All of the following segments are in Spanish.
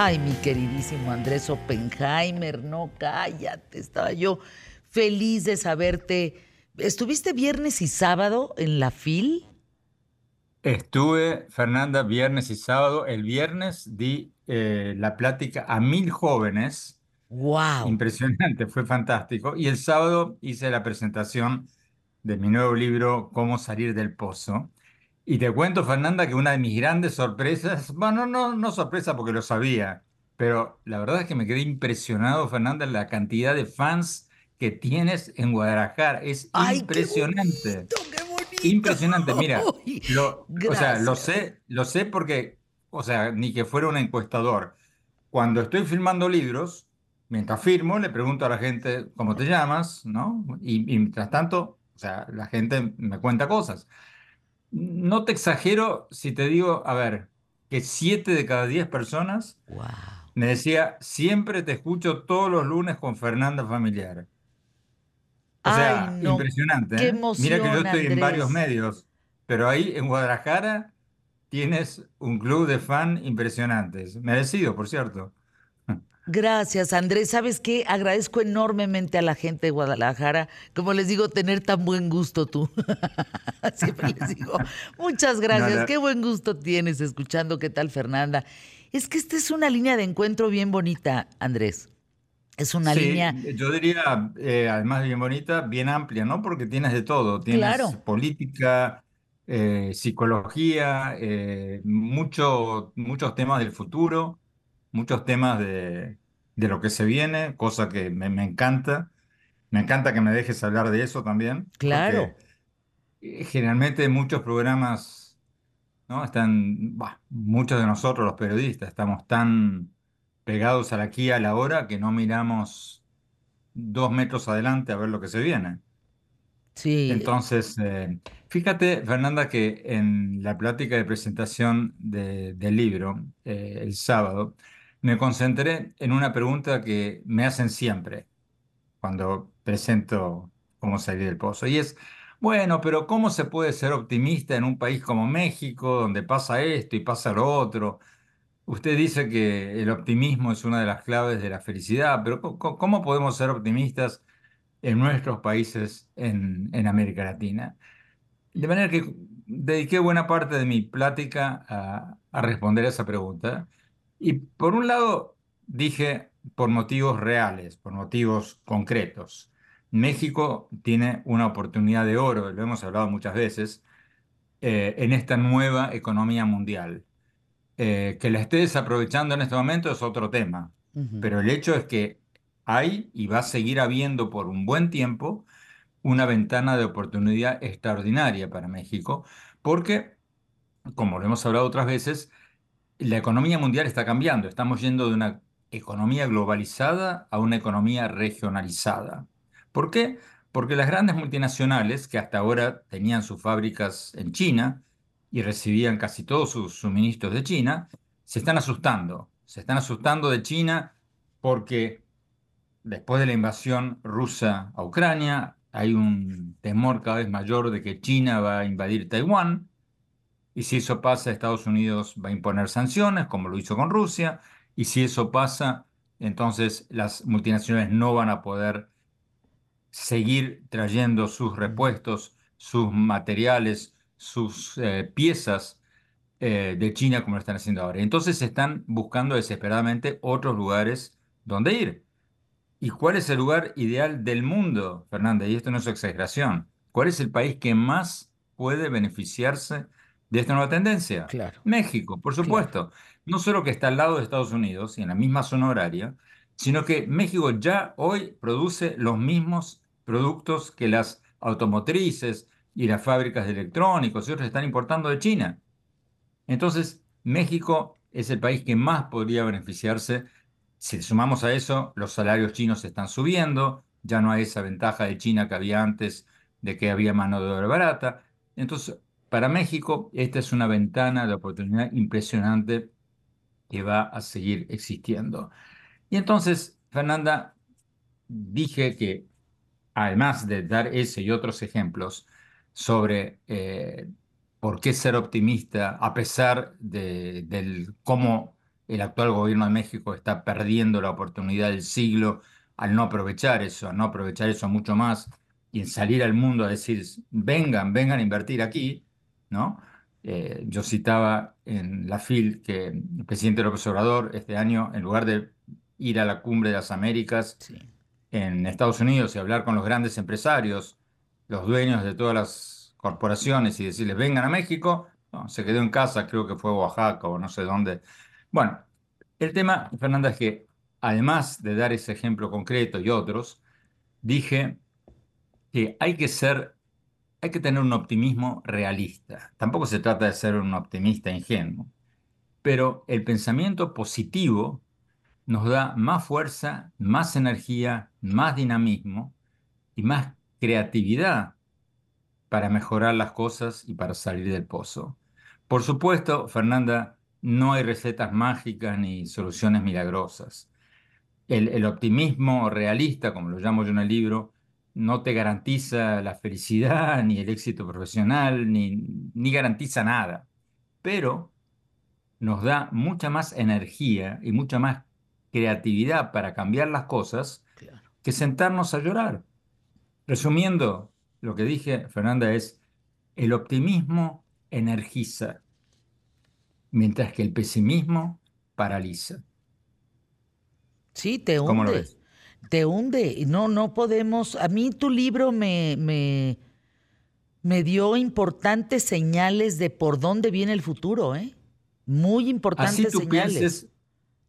Ay, mi queridísimo Andrés Oppenheimer, no cállate, estaba yo feliz de saberte. ¿Estuviste viernes y sábado en la FIL? Estuve, Fernanda, viernes y sábado. El viernes di eh, la plática a mil jóvenes. ¡Wow! Impresionante, fue fantástico. Y el sábado hice la presentación de mi nuevo libro, Cómo salir del pozo. Y te cuento, Fernanda, que una de mis grandes sorpresas, bueno, no, no sorpresa porque lo sabía, pero la verdad es que me quedé impresionado, Fernanda, la cantidad de fans que tienes en Guadalajara. Es impresionante. Qué bonito, Impresionante, mira, lo, o sea, lo sé, lo sé porque, o sea, ni que fuera un encuestador. Cuando estoy filmando libros, mientras firmo, le pregunto a la gente cómo te llamas, ¿no? Y, y mientras tanto, o sea, la gente me cuenta cosas. No te exagero si te digo, a ver, que siete de cada diez personas Wow. me decía, siempre te escucho todos los lunes con Fernanda Familiar. O sea, Ay, no, impresionante, qué ¿eh? Mira que yo emoción, estoy en varios medios, pero ahí en Guadalajara tienes un club de fan impresionantes. Merecido, por cierto. Gracias, Andrés. ¿Sabes qué? Agradezco enormemente a la gente de Guadalajara, como les digo, tener tan buen gusto tú. Siempre les digo, muchas No, gracias. Qué buen gusto tienes escuchando qué tal, Fernanda. Es que esta es una línea de encuentro bien bonita, Andrés. Es una Sí, línea, yo diría, eh, además de bien bonita, bien amplia, ¿no? Porque tienes de todo. Tienes claro. política, eh, psicología, eh, mucho- muchos temas del futuro, muchos temas de, de lo que se viene, cosa que me, me encanta. Me encanta que me dejes hablar de eso también, Claro. eh, generalmente muchos programas, ¿no? Están, bah, muchos de nosotros, los periodistas, estamos tan pegados al aquí y a la hora que no miramos dos metros adelante a ver lo que se viene. Sí, Entonces, eh, fíjate, Fernanda, que en la plática de presentación de- del libro, eh, el sábado, me concentré en una pregunta que me hacen siempre cuando presento cómo salir del pozo. Y es, bueno, pero ¿cómo se puede ser optimista en un país como México, donde pasa esto y pasa lo otro? Usted dice que el optimismo es una de las claves de la felicidad, pero ¿cómo podemos ser optimistas en nuestros países en, en América Latina? De manera que dediqué buena parte de mi plática a, a responder a esa pregunta. Y por un lado dije por motivos reales, por motivos concretos. México tiene una oportunidad de oro, lo hemos hablado muchas veces, eh, en esta nueva economía mundial. Eh, que la esté desaprovechando en este momento es otro tema, pero el hecho es que hay y va a seguir habiendo por un buen tiempo una ventana de oportunidad extraordinaria para México, porque, como lo hemos hablado otras veces, la economía mundial está cambiando. Estamos yendo de una economía globalizada a una economía regionalizada. ¿Por qué? Porque las grandes multinacionales, que hasta ahora tenían sus fábricas en China y recibían casi todos sus suministros de China, se están asustando. Se están asustando de China porque después de la invasión rusa a Ucrania, hay un temor cada vez mayor de que China va a invadir Taiwán. Y si eso pasa, Estados Unidos va a imponer sanciones, como lo hizo con Rusia. Y si eso pasa, entonces las multinacionales no van a poder seguir trayendo sus repuestos, sus materiales, sus eh, piezas eh, de China como lo están haciendo ahora. Entonces están buscando desesperadamente otros lugares donde ir. ¿Y cuál es el lugar ideal del mundo, Fernanda? Y esto no es exageración. ¿Cuál es el país que más puede beneficiarse de esta nueva tendencia? Claro, México, por claro. supuesto. No solo que está al lado de Estados Unidos y en la misma zona horaria, sino que México ya hoy produce los mismos productos que las automotrices y las fábricas de electrónicos y otros están importando de China. Entonces, México es el país que más podría beneficiarse. Si sumamos a eso, los salarios chinos están subiendo, ya no hay esa ventaja de China que había antes de que había mano de obra barata. Entonces, para México, esta es una ventana de oportunidad impresionante que va a seguir existiendo. Y entonces, Fernanda, dije que además de dar ese y otros ejemplos sobre eh, por qué ser optimista a pesar de, del cómo el actual gobierno de México está perdiendo la oportunidad del siglo al no aprovechar eso, al no aprovechar eso mucho más y en salir al mundo a decir, vengan, vengan a invertir aquí, ¿no? Eh, yo citaba en la FIL que el presidente López Obrador este año, en lugar de ir a la cumbre de las Américas en Estados Unidos y hablar con los grandes empresarios, los dueños de todas las corporaciones y decirles vengan a México, se quedó en casa, creo que fue Oaxaca o no sé dónde. Bueno, el tema, Fernanda, es que además de dar ese ejemplo concreto y otros, dije que hay que ser, hay que tener un optimismo realista. Tampoco se trata de ser un optimista ingenuo, pero el pensamiento positivo nos da más fuerza, más energía, más dinamismo y más creatividad para mejorar las cosas y para salir del pozo. Por supuesto, Fernanda, no hay recetas mágicas ni soluciones milagrosas. El, optimismo realista, como lo llamo yo en el libro, no te garantiza la felicidad, ni el éxito profesional, ni, ni garantiza nada, pero nos da mucha más energía y mucha más creatividad para cambiar las cosas que sentarnos a llorar. Resumiendo, lo que dije, Fernanda, es el optimismo energiza, mientras que el pesimismo paraliza. Sí, te hunde. Te hunde. No, no podemos. A mí tu libro me, me, me dio importantes señales de por dónde viene el futuro, ¿eh? Muy importantes así tú señales.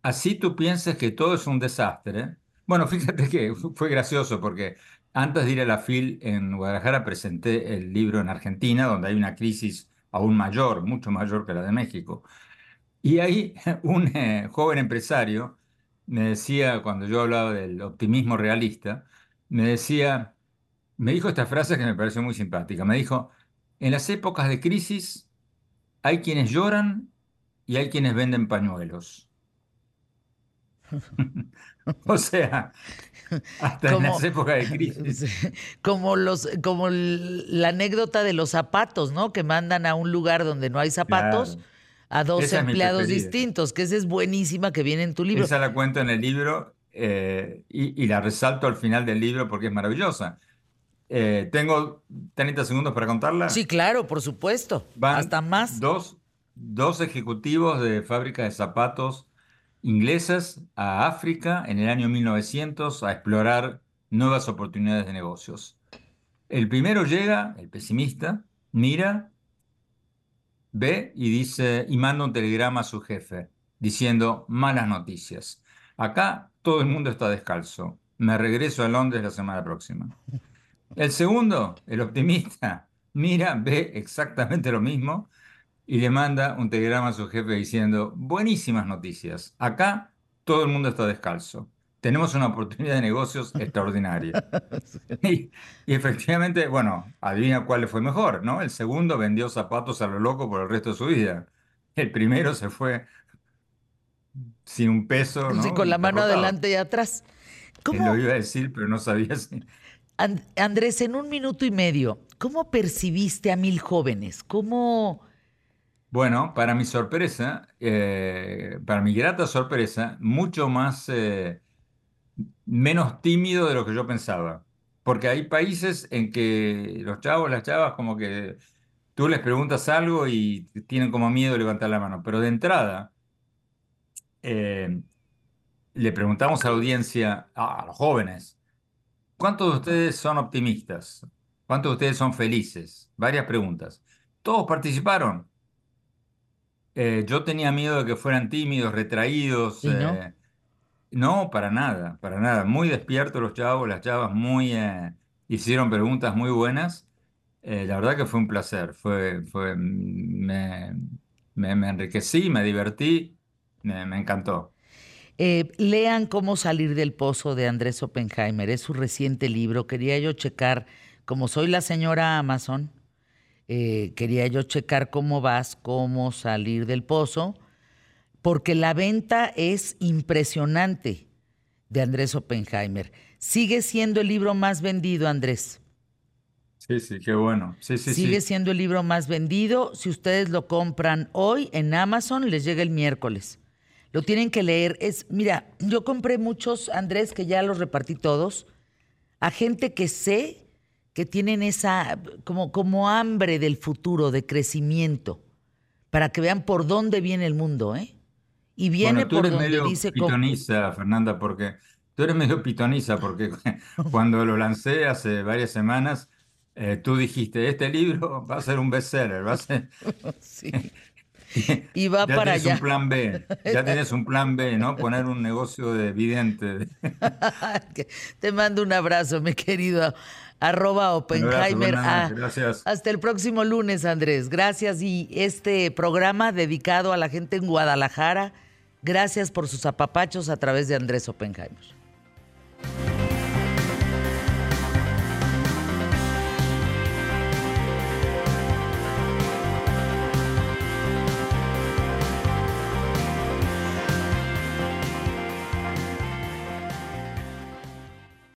así tú piensas que todo es un desastre. ¿eh? Bueno, fíjate que fue gracioso porque antes de ir a la FIL en Guadalajara presenté el libro en Argentina, donde hay una crisis aún mayor, mucho mayor que la de México. Y ahí un eh, joven empresario me decía, cuando yo hablaba del optimismo realista, me decía, me dijo esta frase que me pareció muy simpática. Me dijo, en las épocas de crisis hay quienes lloran y hay quienes venden pañuelos. o sea, hasta en las épocas de crisis. Como, los, como la anécdota de los zapatos, ¿no? Que mandan a un lugar donde no hay zapatos. A dos empleados distintos, que esa es buenísima que viene en tu libro. Esa la cuento en el libro eh, y, la resalto al final del libro porque es maravillosa. Eh, ¿Tengo 30 segundos para contarla? Sí, claro, por supuesto. Hasta más. Dos, dos ejecutivos de fábrica de zapatos inglesas a África en el año 1900 a explorar nuevas oportunidades de negocios. El primero llega, el pesimista, mira, ve y dice y manda un telegrama a su jefe diciendo malas noticias. Acá todo el mundo está descalzo. Me regreso a Londres la semana próxima. El segundo, el optimista, mira, ve exactamente lo mismo y le manda un telegrama a su jefe diciendo, buenísimas noticias, acá todo el mundo está descalzo. Tenemos una oportunidad de negocios extraordinaria. y, efectivamente, bueno, adivina cuál le fue mejor, ¿no? El segundo vendió zapatos a lo loco por el resto de su vida. El primero se fue sin un peso. ¿no? Sí, con la mano adelante y atrás. ¿Cómo? Lo iba a decir, pero no sabía si. Andrés, en un minuto y medio, ¿cómo percibiste a mil jóvenes? ¿Cómo, bueno, para mi sorpresa, eh, para mi grata sorpresa, mucho más, eh, menos tímido de lo que yo pensaba. Porque hay países en que los chavos, las chavas, como que tú les preguntas algo y tienen como miedo de levantar la mano. Pero de entrada, eh, le preguntamos a la audiencia, a los jóvenes, ¿cuántos de ustedes son optimistas? ¿Cuántos de ustedes son felices? Varias preguntas. Todos participaron. Eh, yo tenía miedo de que fueran tímidos, retraídos. no? Eh, no? para nada, para nada. Muy despiertos los chavos, las chavas muy eh, hicieron preguntas muy buenas. la verdad que fue un placer. Fue, fue, me, me, enriquecí, me divertí, me, encantó. lean Cómo salir del pozo de Andrés Oppenheimer. Es su reciente libro. Quería yo checar, como soy la señora Amazon, eh, quería yo checar cómo vas, cómo salir del pozo, porque la venta es impresionante de Andrés Oppenheimer. Sigue siendo el libro más vendido, Andrés. Sí, sí, qué bueno. Sí, sí, Sigue siendo el libro más vendido. Si ustedes lo compran hoy en Amazon, les llega el miércoles. Lo tienen que leer. Es, mira, yo compré muchos, Andrés, que ya los repartí todos, a gente que sé que tienen esa como, como hambre del futuro, de crecimiento, para que vean por dónde viene el mundo, ¿eh? Y viene tú por eres donde medio dice pitoniza, Fernanda, porque tú eres medio pitoniza, porque cuando lo lancé hace varias semanas, eh, tú dijiste, este libro va a ser un bestseller, va a ser... Sí. Y va Ya para tienes allá. un plan B, ya tienes un plan B, ¿no? Poner un negocio de vidente. Te mando un abrazo, mi querido. Arroba Oppenheimer. Fernanda, Ah, gracias. Hasta el próximo lunes, Andrés. Gracias. Y este programa dedicado a la gente en Guadalajara, gracias por sus apapachos a través de Andrés Oppenheimer.